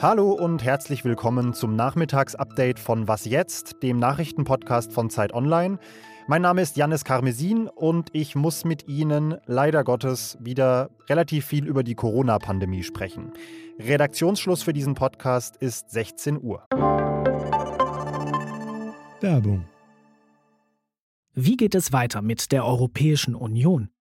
Hallo und herzlich willkommen zum Nachmittagsupdate von Was jetzt, dem Nachrichtenpodcast von Zeit Online. Mein Name ist Janis Karmesin und ich muss mit Ihnen leider Gottes wieder relativ viel über die Corona-Pandemie sprechen. Redaktionsschluss für diesen Podcast ist 16 Uhr. Werbung. Wie geht es weiter mit der Europäischen Union?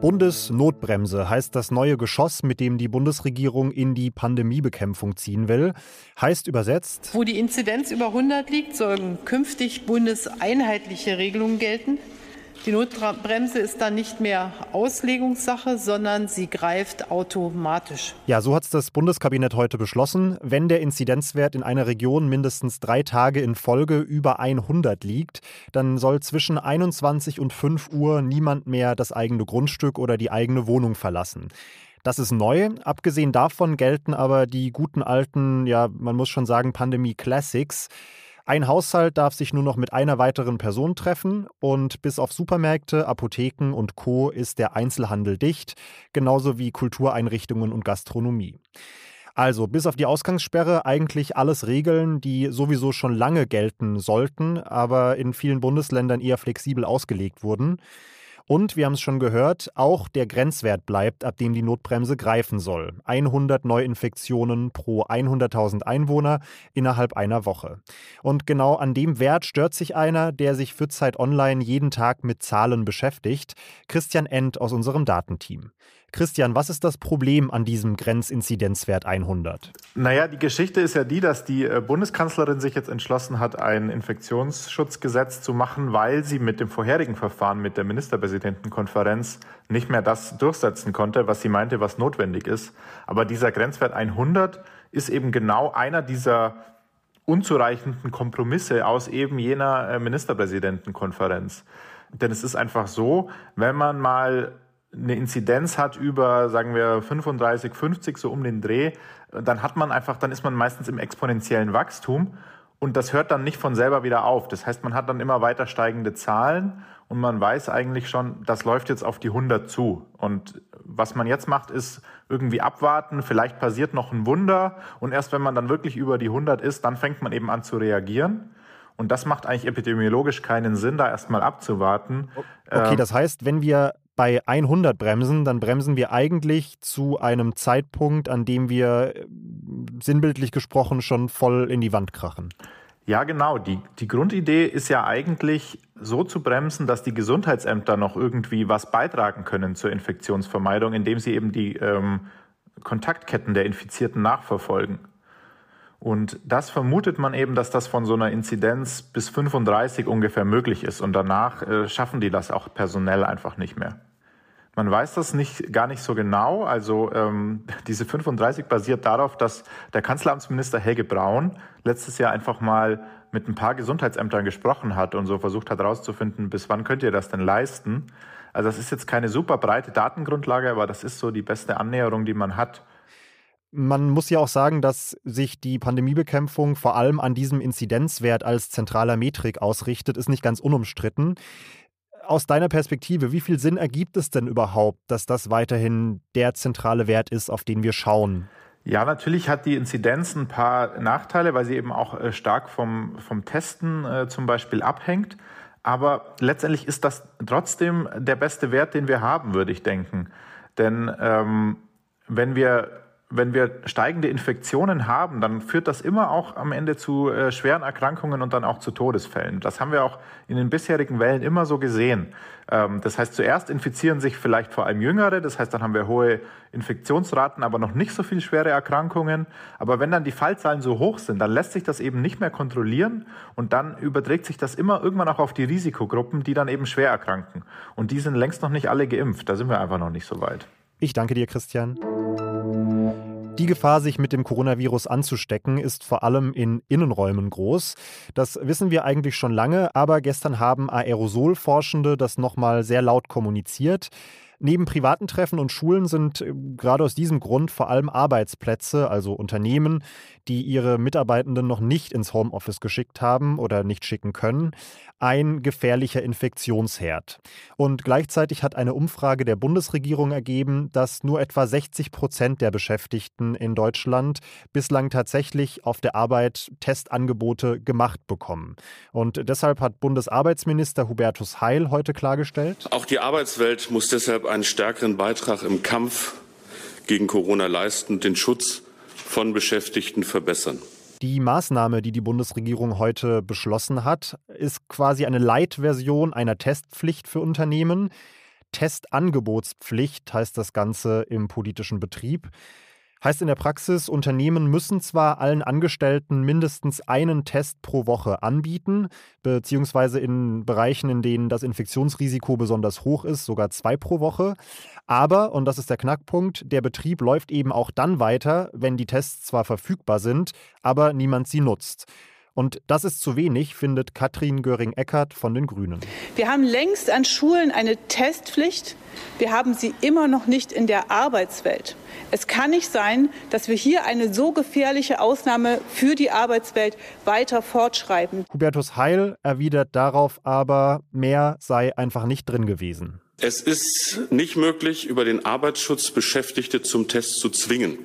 Bundesnotbremse heißt das neue Geschoss, mit dem die Bundesregierung in die Pandemiebekämpfung ziehen will. Heißt übersetzt. Wo die Inzidenz über 100 liegt, sollen künftig bundeseinheitliche Regelungen gelten. Die Notbremse ist dann nicht mehr Auslegungssache, sondern sie greift automatisch. Ja, so hat es das Bundeskabinett heute beschlossen. Wenn der Inzidenzwert in einer Region mindestens drei Tage in Folge über 100 liegt, dann soll zwischen 21 und 5 Uhr niemand mehr das eigene Grundstück oder die eigene Wohnung verlassen. Das ist neu. Abgesehen davon gelten aber die guten alten, ja, man muss schon sagen, Pandemie-Classics. Ein Haushalt darf sich nur noch mit einer weiteren Person treffen und bis auf Supermärkte, Apotheken und Co ist der Einzelhandel dicht, genauso wie Kultureinrichtungen und Gastronomie. Also bis auf die Ausgangssperre eigentlich alles Regeln, die sowieso schon lange gelten sollten, aber in vielen Bundesländern eher flexibel ausgelegt wurden. Und wir haben es schon gehört, auch der Grenzwert bleibt, ab dem die Notbremse greifen soll. 100 Neuinfektionen pro 100.000 Einwohner innerhalb einer Woche. Und genau an dem Wert stört sich einer, der sich für Zeit Online jeden Tag mit Zahlen beschäftigt, Christian End aus unserem Datenteam. Christian, was ist das Problem an diesem Grenzinzidenzwert 100? Naja, die Geschichte ist ja die, dass die äh, Bundeskanzlerin sich jetzt entschlossen hat, ein Infektionsschutzgesetz zu machen, weil sie mit dem vorherigen Verfahren mit der Ministerpräsidentenkonferenz nicht mehr das durchsetzen konnte, was sie meinte, was notwendig ist. Aber dieser Grenzwert 100 ist eben genau einer dieser unzureichenden Kompromisse aus eben jener äh, Ministerpräsidentenkonferenz. Denn es ist einfach so, wenn man mal eine Inzidenz hat über, sagen wir, 35, 50, so um den Dreh, dann hat man einfach, dann ist man meistens im exponentiellen Wachstum und das hört dann nicht von selber wieder auf. Das heißt, man hat dann immer weiter steigende Zahlen und man weiß eigentlich schon, das läuft jetzt auf die 100 zu. Und was man jetzt macht, ist irgendwie abwarten, vielleicht passiert noch ein Wunder und erst wenn man dann wirklich über die 100 ist, dann fängt man eben an zu reagieren. Und das macht eigentlich epidemiologisch keinen Sinn, da erstmal abzuwarten. Okay, ähm, das heißt, wenn wir bei 100 bremsen, dann bremsen wir eigentlich zu einem Zeitpunkt, an dem wir äh, sinnbildlich gesprochen schon voll in die Wand krachen. Ja, genau. Die, die Grundidee ist ja eigentlich so zu bremsen, dass die Gesundheitsämter noch irgendwie was beitragen können zur Infektionsvermeidung, indem sie eben die ähm, Kontaktketten der Infizierten nachverfolgen. Und das vermutet man eben, dass das von so einer Inzidenz bis 35 ungefähr möglich ist. Und danach äh, schaffen die das auch personell einfach nicht mehr. Man weiß das nicht, gar nicht so genau. Also ähm, diese 35 basiert darauf, dass der Kanzleramtsminister Helge Braun letztes Jahr einfach mal mit ein paar Gesundheitsämtern gesprochen hat und so versucht hat herauszufinden, bis wann könnt ihr das denn leisten. Also das ist jetzt keine super breite Datengrundlage, aber das ist so die beste Annäherung, die man hat. Man muss ja auch sagen, dass sich die Pandemiebekämpfung vor allem an diesem Inzidenzwert als zentraler Metrik ausrichtet, ist nicht ganz unumstritten aus deiner Perspektive, wie viel Sinn ergibt es denn überhaupt, dass das weiterhin der zentrale Wert ist, auf den wir schauen? Ja, natürlich hat die Inzidenz ein paar Nachteile, weil sie eben auch äh, stark vom, vom Testen äh, zum Beispiel abhängt. Aber letztendlich ist das trotzdem der beste Wert, den wir haben, würde ich denken. Denn ähm, wenn wir wenn wir steigende Infektionen haben, dann führt das immer auch am Ende zu äh, schweren Erkrankungen und dann auch zu Todesfällen. Das haben wir auch in den bisherigen Wellen immer so gesehen. Ähm, das heißt, zuerst infizieren sich vielleicht vor allem Jüngere, das heißt, dann haben wir hohe Infektionsraten, aber noch nicht so viel schwere Erkrankungen. Aber wenn dann die Fallzahlen so hoch sind, dann lässt sich das eben nicht mehr kontrollieren und dann überträgt sich das immer irgendwann auch auf die Risikogruppen, die dann eben schwer erkranken. Und die sind längst noch nicht alle geimpft. Da sind wir einfach noch nicht so weit. Ich danke dir, Christian. Die Gefahr, sich mit dem Coronavirus anzustecken, ist vor allem in Innenräumen groß. Das wissen wir eigentlich schon lange, aber gestern haben Aerosolforschende das nochmal sehr laut kommuniziert. Neben privaten Treffen und Schulen sind äh, gerade aus diesem Grund vor allem Arbeitsplätze, also Unternehmen, die ihre Mitarbeitenden noch nicht ins Homeoffice geschickt haben oder nicht schicken können, ein gefährlicher Infektionsherd. Und gleichzeitig hat eine Umfrage der Bundesregierung ergeben, dass nur etwa 60 Prozent der Beschäftigten in Deutschland bislang tatsächlich auf der Arbeit Testangebote gemacht bekommen. Und deshalb hat Bundesarbeitsminister Hubertus Heil heute klargestellt, auch die Arbeitswelt muss deshalb einen stärkeren Beitrag im Kampf gegen Corona leisten und den Schutz von Beschäftigten verbessern. Die Maßnahme, die die Bundesregierung heute beschlossen hat, ist quasi eine Leitversion einer Testpflicht für Unternehmen. Testangebotspflicht heißt das Ganze im politischen Betrieb. Heißt in der Praxis, Unternehmen müssen zwar allen Angestellten mindestens einen Test pro Woche anbieten, beziehungsweise in Bereichen, in denen das Infektionsrisiko besonders hoch ist, sogar zwei pro Woche. Aber, und das ist der Knackpunkt, der Betrieb läuft eben auch dann weiter, wenn die Tests zwar verfügbar sind, aber niemand sie nutzt. Und das ist zu wenig, findet Katrin Göring-Eckardt von den Grünen. Wir haben längst an Schulen eine Testpflicht. Wir haben sie immer noch nicht in der Arbeitswelt. Es kann nicht sein, dass wir hier eine so gefährliche Ausnahme für die Arbeitswelt weiter fortschreiben. Hubertus Heil erwidert darauf aber, mehr sei einfach nicht drin gewesen. Es ist nicht möglich, über den Arbeitsschutz Beschäftigte zum Test zu zwingen.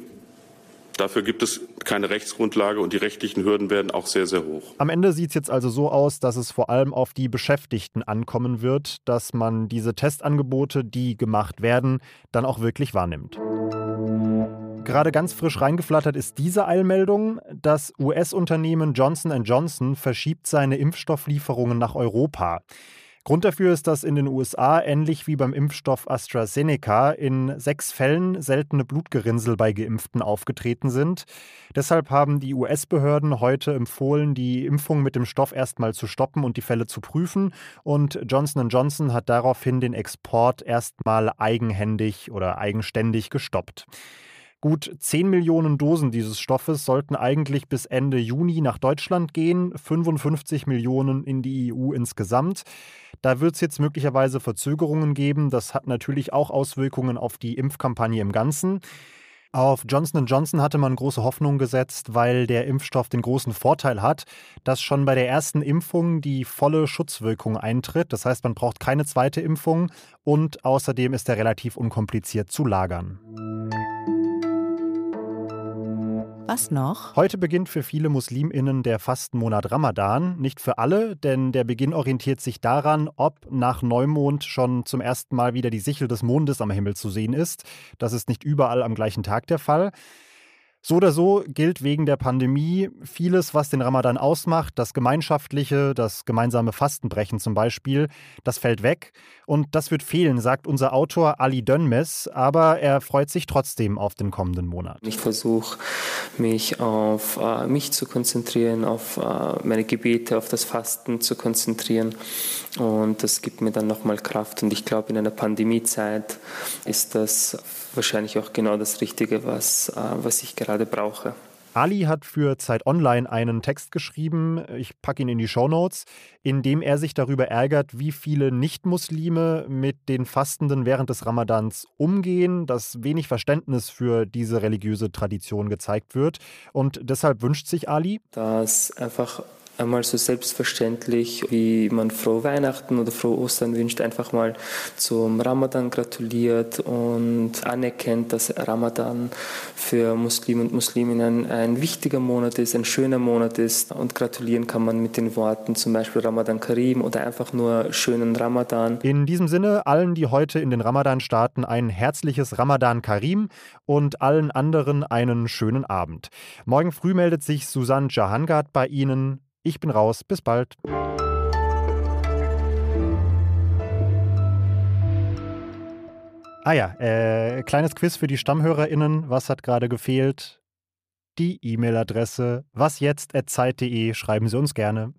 Dafür gibt es keine Rechtsgrundlage und die rechtlichen Hürden werden auch sehr, sehr hoch. Am Ende sieht es jetzt also so aus, dass es vor allem auf die Beschäftigten ankommen wird, dass man diese Testangebote, die gemacht werden, dann auch wirklich wahrnimmt. Gerade ganz frisch reingeflattert ist diese Eilmeldung. Das US-Unternehmen Johnson Johnson verschiebt seine Impfstofflieferungen nach Europa. Grund dafür ist, dass in den USA, ähnlich wie beim Impfstoff AstraZeneca, in sechs Fällen seltene Blutgerinnsel bei Geimpften aufgetreten sind. Deshalb haben die US-Behörden heute empfohlen, die Impfung mit dem Stoff erstmal zu stoppen und die Fälle zu prüfen. Und Johnson Johnson hat daraufhin den Export erstmal eigenhändig oder eigenständig gestoppt. Gut 10 Millionen Dosen dieses Stoffes sollten eigentlich bis Ende Juni nach Deutschland gehen, 55 Millionen in die EU insgesamt. Da wird es jetzt möglicherweise Verzögerungen geben. Das hat natürlich auch Auswirkungen auf die Impfkampagne im Ganzen. Auf Johnson Johnson hatte man große Hoffnung gesetzt, weil der Impfstoff den großen Vorteil hat, dass schon bei der ersten Impfung die volle Schutzwirkung eintritt. Das heißt, man braucht keine zweite Impfung und außerdem ist er relativ unkompliziert zu lagern. Was noch? Heute beginnt für viele Musliminnen der Fastenmonat Ramadan. Nicht für alle, denn der Beginn orientiert sich daran, ob nach Neumond schon zum ersten Mal wieder die Sichel des Mondes am Himmel zu sehen ist. Das ist nicht überall am gleichen Tag der Fall. So oder so gilt wegen der Pandemie vieles, was den Ramadan ausmacht, das Gemeinschaftliche, das gemeinsame Fastenbrechen zum Beispiel, das fällt weg. Und das wird fehlen, sagt unser Autor Ali Dönmes, aber er freut sich trotzdem auf den kommenden Monat. Ich versuche mich auf äh, mich zu konzentrieren, auf äh, meine Gebete, auf das Fasten zu konzentrieren. Und das gibt mir dann nochmal Kraft. Und ich glaube, in einer Pandemiezeit ist das wahrscheinlich auch genau das Richtige, was, äh, was ich gerade brauche. Ali hat für Zeit Online einen Text geschrieben, ich packe ihn in die Show Notes, in dem er sich darüber ärgert, wie viele Nichtmuslime mit den Fastenden während des Ramadans umgehen, dass wenig Verständnis für diese religiöse Tradition gezeigt wird. Und deshalb wünscht sich Ali, dass einfach einmal so selbstverständlich, wie man frohe Weihnachten oder frohe Ostern wünscht, einfach mal zum Ramadan gratuliert und anerkennt, dass Ramadan für Muslime und Musliminnen ein wichtiger Monat ist, ein schöner Monat ist und gratulieren kann man mit den Worten zum Beispiel Ramadan Karim oder einfach nur schönen Ramadan. In diesem Sinne allen, die heute in den Ramadan starten, ein herzliches Ramadan Karim und allen anderen einen schönen Abend. Morgen früh meldet sich Susanne Jahangard bei Ihnen. Ich bin raus. Bis bald. Ah ja, äh, kleines Quiz für die StammhörerInnen. Was hat gerade gefehlt? Die E-Mail-Adresse wasjetzt.zeit.de. Schreiben Sie uns gerne.